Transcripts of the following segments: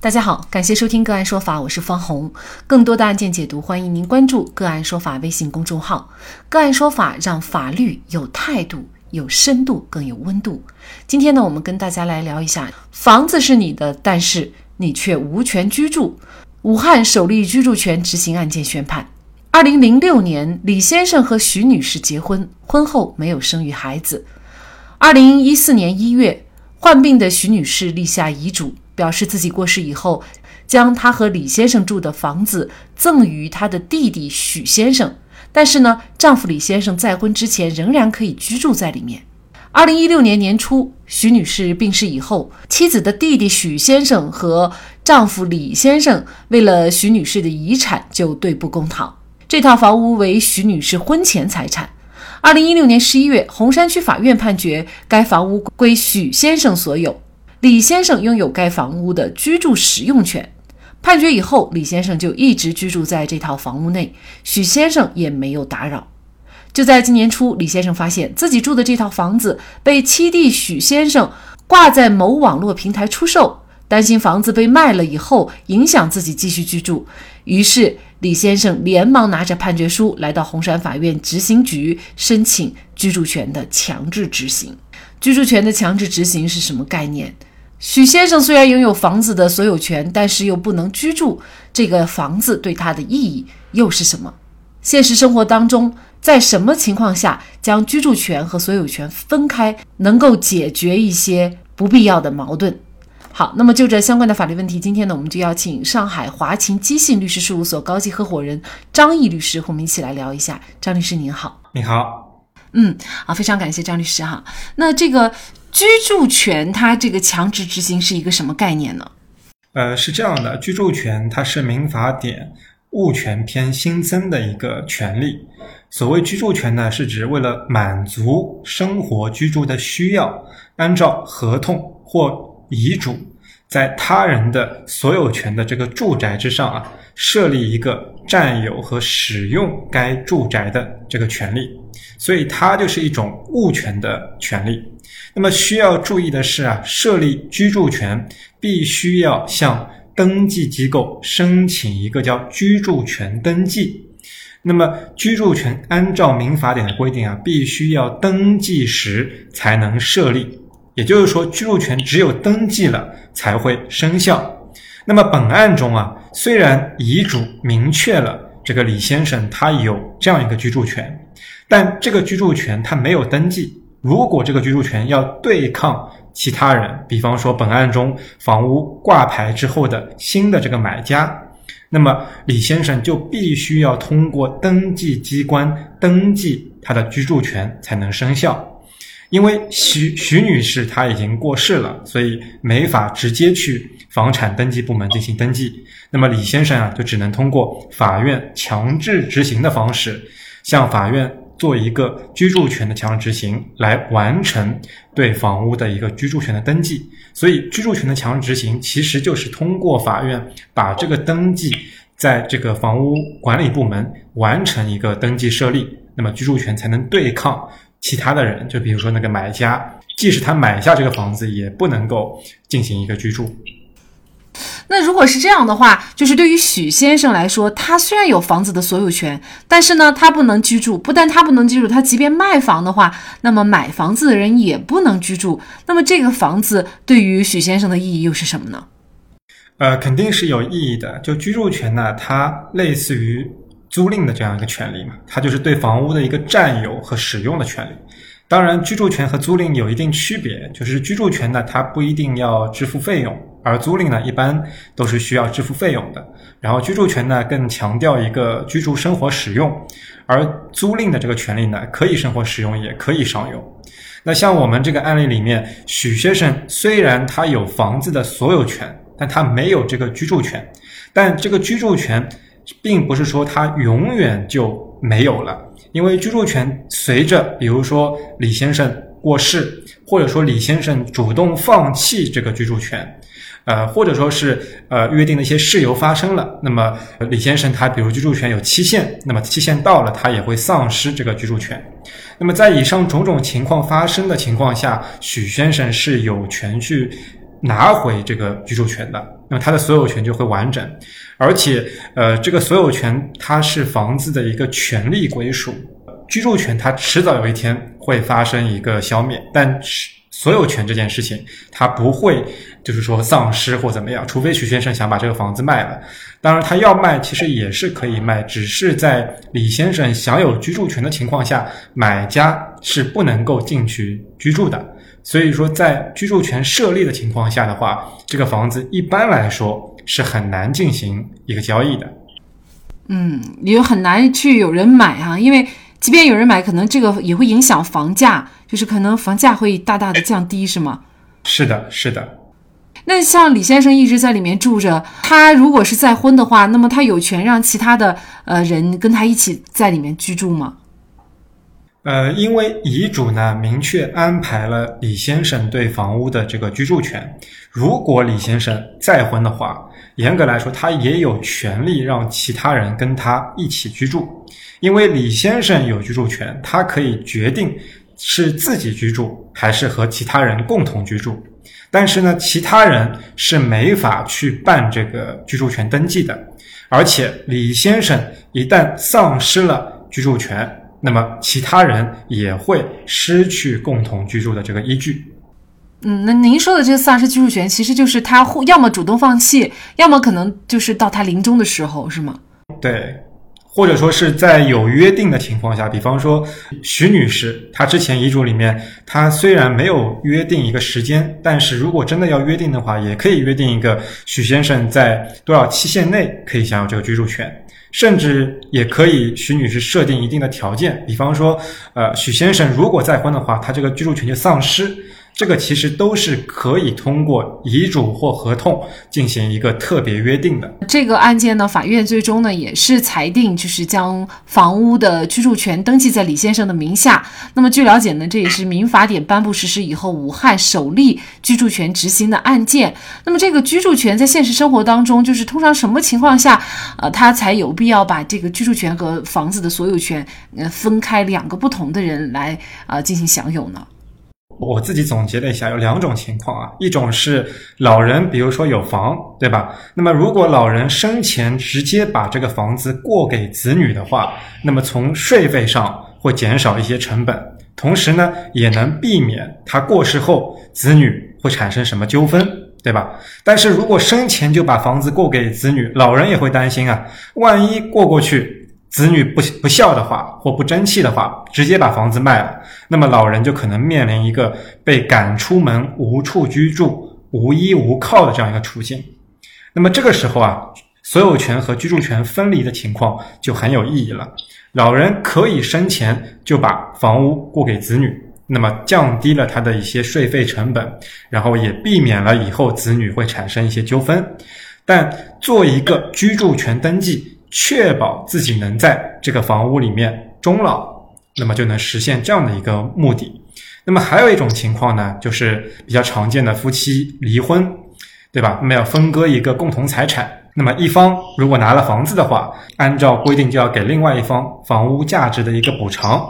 大家好，感谢收听个案说法，我是方红。更多的案件解读，欢迎您关注个案说法微信公众号。个案说法让法律有态度、有深度、更有温度。今天呢，我们跟大家来聊一下：房子是你的，但是你却无权居住。武汉首例居住权执行案件宣判。二零零六年，李先生和徐女士结婚，婚后没有生育孩子。二零一四年一月，患病的徐女士立下遗嘱。表示自己过世以后，将她和李先生住的房子赠予她的弟弟许先生。但是呢，丈夫李先生再婚之前仍然可以居住在里面。二零一六年年初，徐女士病逝以后，妻子的弟弟许先生和丈夫李先生为了徐女士的遗产就对簿公堂。这套房屋为徐女士婚前财产。二零一六年十一月，洪山区法院判决该房屋归许先生所有。李先生拥有该房屋的居住使用权。判决以后，李先生就一直居住在这套房屋内，许先生也没有打扰。就在今年初，李先生发现自己住的这套房子被七弟许先生挂在某网络平台出售，担心房子被卖了以后影响自己继续居住，于是李先生连忙拿着判决书来到红山法院执行局申请居住权的强制执行。居住权的强制执行是什么概念？许先生虽然拥有房子的所有权，但是又不能居住。这个房子对他的意义又是什么？现实生活当中，在什么情况下将居住权和所有权分开，能够解决一些不必要的矛盾？好，那么就这相关的法律问题，今天呢，我们就邀请上海华勤基信律师事务所高级合伙人张毅律师和我们一起来聊一下。张律师您好，你好，嗯，啊，非常感谢张律师哈。那这个。居住权它这个强制执行是一个什么概念呢？呃，是这样的，居住权它是民法典物权篇新增的一个权利。所谓居住权呢，是指为了满足生活居住的需要，按照合同或遗嘱，在他人的所有权的这个住宅之上啊，设立一个占有和使用该住宅的这个权利，所以它就是一种物权的权利。那么需要注意的是啊，设立居住权必须要向登记机构申请一个叫居住权登记。那么居住权按照民法典的规定啊，必须要登记时才能设立。也就是说，居住权只有登记了才会生效。那么本案中啊，虽然遗嘱明确了这个李先生他有这样一个居住权，但这个居住权他没有登记。如果这个居住权要对抗其他人，比方说本案中房屋挂牌之后的新的这个买家，那么李先生就必须要通过登记机关登记他的居住权才能生效。因为徐徐女士她已经过世了，所以没法直接去房产登记部门进行登记。那么李先生啊，就只能通过法院强制执行的方式向法院。做一个居住权的强制执行，来完成对房屋的一个居住权的登记。所以，居住权的强制执行其实就是通过法院把这个登记在这个房屋管理部门完成一个登记设立，那么居住权才能对抗其他的人。就比如说那个买家，即使他买下这个房子，也不能够进行一个居住。那如果是这样的话，就是对于许先生来说，他虽然有房子的所有权，但是呢，他不能居住。不但他不能居住，他即便卖房的话，那么买房子的人也不能居住。那么这个房子对于许先生的意义又是什么呢？呃，肯定是有意义的。就居住权呢，它类似于租赁的这样一个权利嘛，它就是对房屋的一个占有和使用的权利。当然，居住权和租赁有一定区别，就是居住权呢，它不一定要支付费用。而租赁呢，一般都是需要支付费用的。然后居住权呢，更强调一个居住生活使用，而租赁的这个权利呢，可以生活使用，也可以商用。那像我们这个案例里面，许先生虽然他有房子的所有权，但他没有这个居住权。但这个居住权，并不是说他永远就没有了，因为居住权随着，比如说李先生过世，或者说李先生主动放弃这个居住权。呃，或者说是呃约定的一些事由发生了，那么李先生他比如居住权有期限，那么期限到了，他也会丧失这个居住权。那么在以上种种情况发生的情况下，许先生是有权去拿回这个居住权的，那么他的所有权就会完整，而且呃，这个所有权它是房子的一个权利归属，居住权它迟早有一天会发生一个消灭，但是。所有权这件事情，他不会就是说丧失或怎么样，除非徐先生想把这个房子卖了。当然，他要卖其实也是可以卖，只是在李先生享有居住权的情况下，买家是不能够进去居住的。所以说，在居住权设立的情况下的话，这个房子一般来说是很难进行一个交易的。嗯，也很难去有人买哈，因为即便有人买，可能这个也会影响房价。就是可能房价会大大的降低，是吗？是的，是的。那像李先生一直在里面住着，他如果是再婚的话，那么他有权让其他的呃人跟他一起在里面居住吗？呃，因为遗嘱呢明确安排了李先生对房屋的这个居住权。如果李先生再婚的话，严格来说他也有权利让其他人跟他一起居住，因为李先生有居住权，他可以决定。是自己居住还是和其他人共同居住？但是呢，其他人是没法去办这个居住权登记的。而且李先生一旦丧失了居住权，那么其他人也会失去共同居住的这个依据。嗯，那您说的这个丧失居住权，其实就是他要么主动放弃，要么可能就是到他临终的时候，是吗？对。或者说是在有约定的情况下，比方说徐女士，她之前遗嘱里面，她虽然没有约定一个时间，但是如果真的要约定的话，也可以约定一个许先生在多少期限内可以享有这个居住权，甚至也可以徐女士设定一定的条件，比方说，呃，许先生如果再婚的话，他这个居住权就丧失。这个其实都是可以通过遗嘱或合同进行一个特别约定的。这个案件呢，法院最终呢也是裁定，就是将房屋的居住权登记在李先生的名下。那么据了解呢，这也是民法典颁布实施以后，武汉首例居住权执行的案件。那么这个居住权在现实生活当中，就是通常什么情况下，呃，他才有必要把这个居住权和房子的所有权，呃，分开两个不同的人来啊进行享有呢？我自己总结了一下，有两种情况啊，一种是老人，比如说有房，对吧？那么如果老人生前直接把这个房子过给子女的话，那么从税费上会减少一些成本，同时呢，也能避免他过世后子女会产生什么纠纷，对吧？但是如果生前就把房子过给子女，老人也会担心啊，万一过过去。子女不不孝的话，或不争气的话，直接把房子卖了，那么老人就可能面临一个被赶出门、无处居住、无依无靠的这样一个处境。那么这个时候啊，所有权和居住权分离的情况就很有意义了。老人可以生前就把房屋过给子女，那么降低了他的一些税费成本，然后也避免了以后子女会产生一些纠纷。但做一个居住权登记。确保自己能在这个房屋里面终老，那么就能实现这样的一个目的。那么还有一种情况呢，就是比较常见的夫妻离婚，对吧？那么要分割一个共同财产，那么一方如果拿了房子的话，按照规定就要给另外一方房屋价值的一个补偿。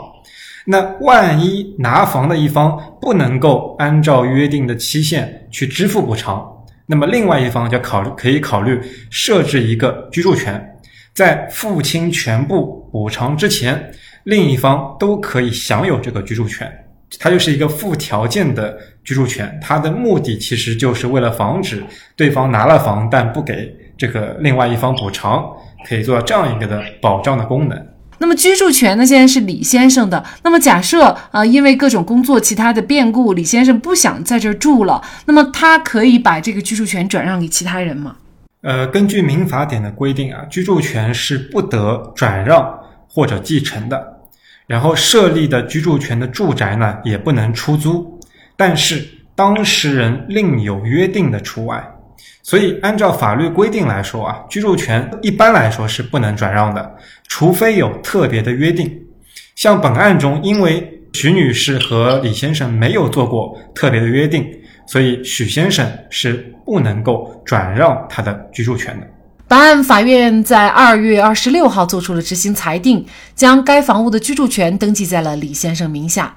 那万一拿房的一方不能够按照约定的期限去支付补偿，那么另外一方就考虑可以考虑设置一个居住权。在付清全部补偿之前，另一方都可以享有这个居住权，它就是一个附条件的居住权。它的目的其实就是为了防止对方拿了房但不给这个另外一方补偿，可以做到这样一个的保障的功能。那么居住权呢，现在是李先生的。那么假设啊，因为各种工作其他的变故，李先生不想在这儿住了，那么他可以把这个居住权转让给其他人吗？呃，根据民法典的规定啊，居住权是不得转让或者继承的。然后设立的居住权的住宅呢，也不能出租。但是当事人另有约定的除外。所以按照法律规定来说啊，居住权一般来说是不能转让的，除非有特别的约定。像本案中，因为徐女士和李先生没有做过特别的约定。所以许先生是不能够转让他的居住权的。本案法院在二月二十六号作出了执行裁定，将该房屋的居住权登记在了李先生名下。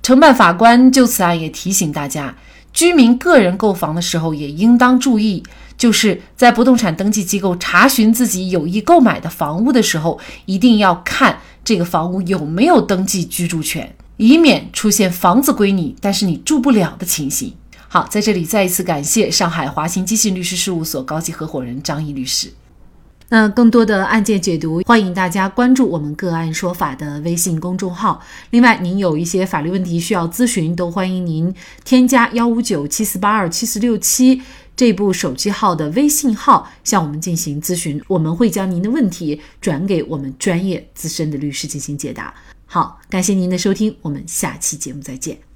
承办法官就此案也提醒大家，居民个人购房的时候也应当注意，就是在不动产登记机构查询自己有意购买的房屋的时候，一定要看这个房屋有没有登记居住权，以免出现房子归你，但是你住不了的情形。好，在这里再一次感谢上海华兴基信律师事务所高级合伙人张毅律师。那更多的案件解读，欢迎大家关注我们“个案说法”的微信公众号。另外，您有一些法律问题需要咨询，都欢迎您添加幺五九七四八二七四六七这部手机号的微信号向我们进行咨询，我们会将您的问题转给我们专业资深的律师进行解答。好，感谢您的收听，我们下期节目再见。